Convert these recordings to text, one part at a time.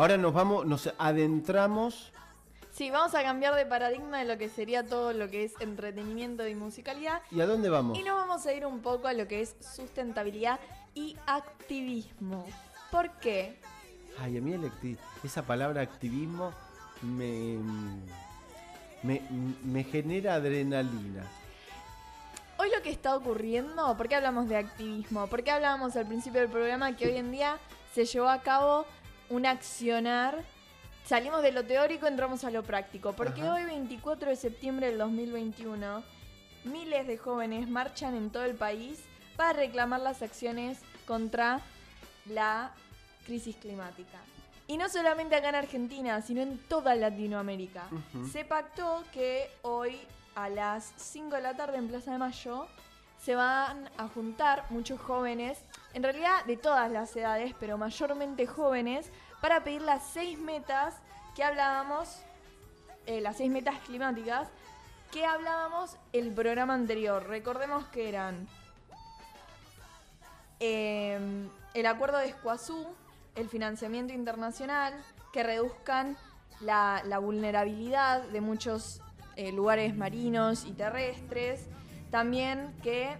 Ahora nos vamos, nos adentramos. Sí, vamos a cambiar de paradigma de lo que sería todo lo que es entretenimiento y musicalidad. ¿Y a dónde vamos? Y nos vamos a ir un poco a lo que es sustentabilidad y activismo. ¿Por qué? Ay, a mí el esa palabra activismo me, me, me genera adrenalina. Hoy lo que está ocurriendo, ¿por qué hablamos de activismo? ¿Por qué hablábamos al principio del programa que hoy en día se llevó a cabo un accionar? Salimos de lo teórico, entramos a lo práctico. Porque hoy, 24 de septiembre del 2021, miles de jóvenes marchan en todo el país para reclamar las acciones contra la crisis climática. Y no solamente acá en Argentina, sino en toda Latinoamérica. Se pactó que hoy a las 5 de la tarde en Plaza de Mayo se van a juntar muchos jóvenes, en realidad de todas las edades, pero mayormente jóvenes, para pedir las seis metas que hablábamos, eh, las seis metas climáticas que hablábamos el programa anterior. Recordemos que eran em, el acuerdo de Escuazú, el financiamiento internacional, que reduzcan la, vulnerabilidad de muchos eh, lugares marinos y terrestres. También que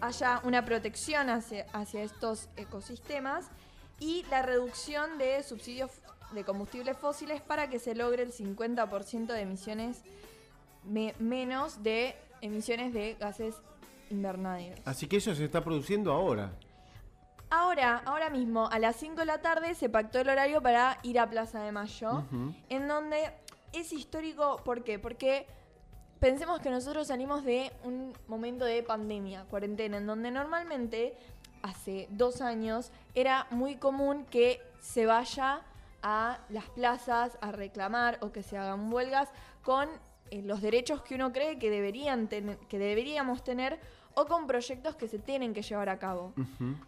haya una protección hacia estos ecosistemas y la reducción de subsidios de combustibles fósiles para que se logre el 50% de emisiones menos de emisiones de gases invernadero. Así que eso se está produciendo ahora. Ahora, ahora mismo, a las 5 de la tarde se pactó el horario para ir a Plaza de Mayo, en donde es histórico, ¿por qué? Porque pensemos que nosotros salimos de un momento de pandemia, cuarentena, en donde normalmente, hace dos años, era muy común que se vaya a las plazas a reclamar o que se hagan huelgas con eh, los derechos que uno cree que, deberían que deberíamos tener o con proyectos que se tienen que llevar a cabo.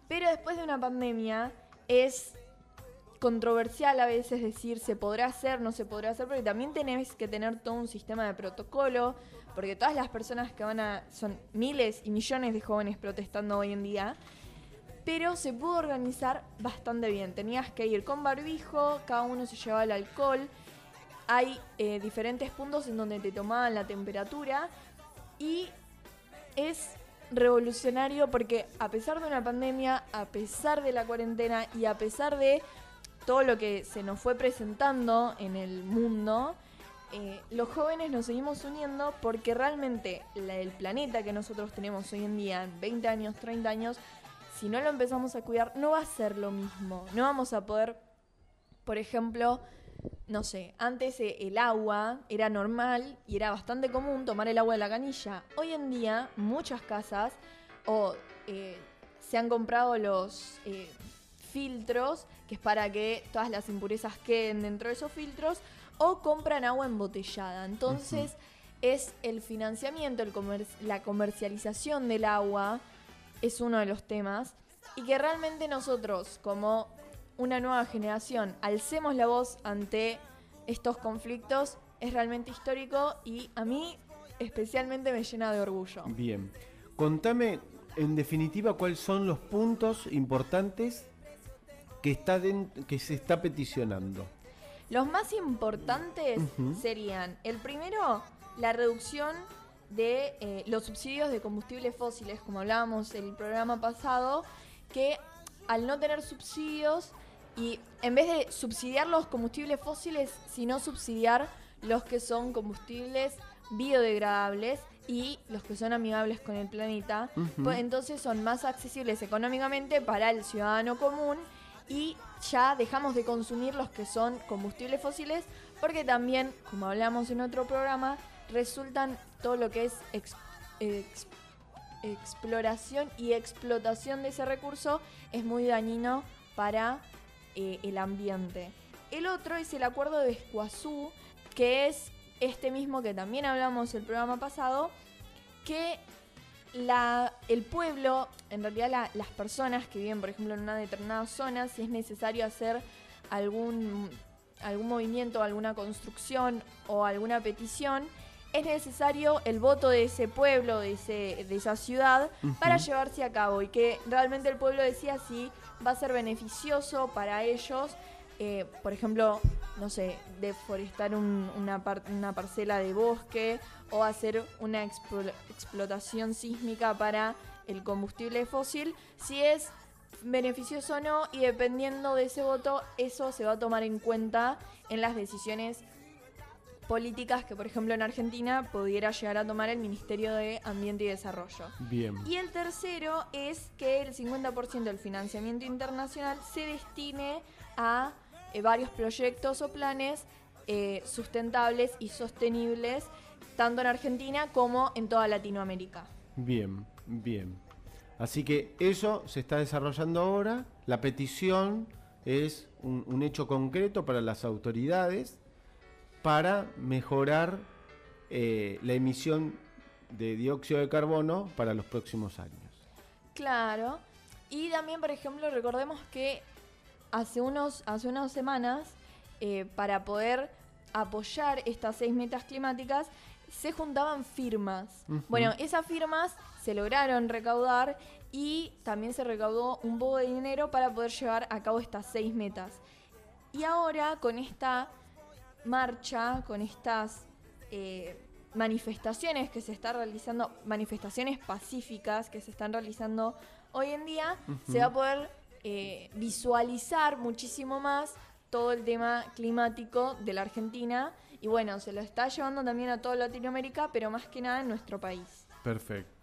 Pero después de una pandemia es controversial a veces decir se podrá hacer, no se podrá hacer, porque también tenés que tener todo un sistema de protocolo, porque todas las personas que van a... son miles y millones de jóvenes protestando hoy en día, pero se pudo organizar bastante bien. Tenías que ir con barbijo, cada uno se llevaba el alcohol, hay eh, diferentes puntos en donde te tomaban la temperatura y es revolucionario porque a pesar de una pandemia, a pesar de la cuarentena y a pesar de todo lo que se nos fue presentando en el mundo, eh, los jóvenes nos seguimos uniendo porque realmente el planeta que nosotros tenemos hoy en día, en 20 años, 30 años, si no lo empezamos a cuidar, no va a ser lo mismo. No vamos a poder, por ejemplo, no sé, antes eh, el agua era normal y era bastante común tomar el agua de la canilla. Hoy en día, muchas casas o eh, se han comprado los filtros, que es para que todas las impurezas queden dentro de esos filtros, o compran agua embotellada. Entonces es el financiamiento, el la comercialización del agua, es uno de los temas, y que realmente nosotros como una nueva generación alcemos la voz ante estos conflictos es realmente histórico y a mí especialmente me llena de orgullo. Bien, contame en definitiva cuáles son los puntos importantes que, está que se está peticionando? Los más importantes serían, el primero, la reducción de eh, los subsidios de combustibles fósiles, como hablábamos en el programa pasado, que al no tener subsidios y en vez de subsidiar los combustibles fósiles, sino subsidiar los que son combustibles biodegradables y los que son amigables con el planeta, pues entonces son más accesibles económicamente para el ciudadano común y ya dejamos de consumir los que son combustibles fósiles porque también, como hablamos en otro programa, resultan todo lo que es exploración y explotación de ese recurso es muy dañino para eh, el ambiente. El otro es el acuerdo de Escuazú, que es este mismo que también hablamos el programa pasado, que la, el pueblo, en realidad las personas que viven, por ejemplo, en una determinada zona, si es necesario hacer algún, algún movimiento, alguna construcción o alguna petición, es necesario el voto de ese pueblo, de, ese, de esa ciudad, para llevarse a cabo y que realmente el pueblo decía si va a ser beneficioso para ellos eh, por ejemplo, no sé, deforestar una, una parcela de bosque o hacer una explotación sísmica para el combustible fósil, si es beneficioso o no y dependiendo de ese voto, eso se va a tomar en cuenta en las decisiones políticas que, por ejemplo, en Argentina pudiera llegar a tomar el Ministerio de Ambiente y Desarrollo. Bien. Y el tercero es que el 50% del financiamiento internacional se destine a eh, varios proyectos o planes eh, sustentables y sostenibles, tanto en Argentina como en toda Latinoamérica. Bien, bien. Así que eso se está desarrollando ahora. La petición es un hecho concreto para las autoridades para mejorar eh, la emisión de dióxido de carbono para los próximos años. Claro. Y también, por ejemplo, recordemos que hace, unos, hace unas semanas, eh, para poder apoyar estas seis metas climáticas, se juntaban firmas. Bueno, esas firmas se lograron recaudar y también se recaudó un poco de dinero para poder llevar a cabo estas seis metas. Y ahora, con esta marcha, con estas eh, manifestaciones que se están realizando, manifestaciones pacíficas que se están realizando hoy en día, se va a poder eh, visualizar muchísimo más todo el tema climático de la Argentina y bueno, se lo está llevando también a toda Latinoamérica, pero más que nada en nuestro país. Perfecto.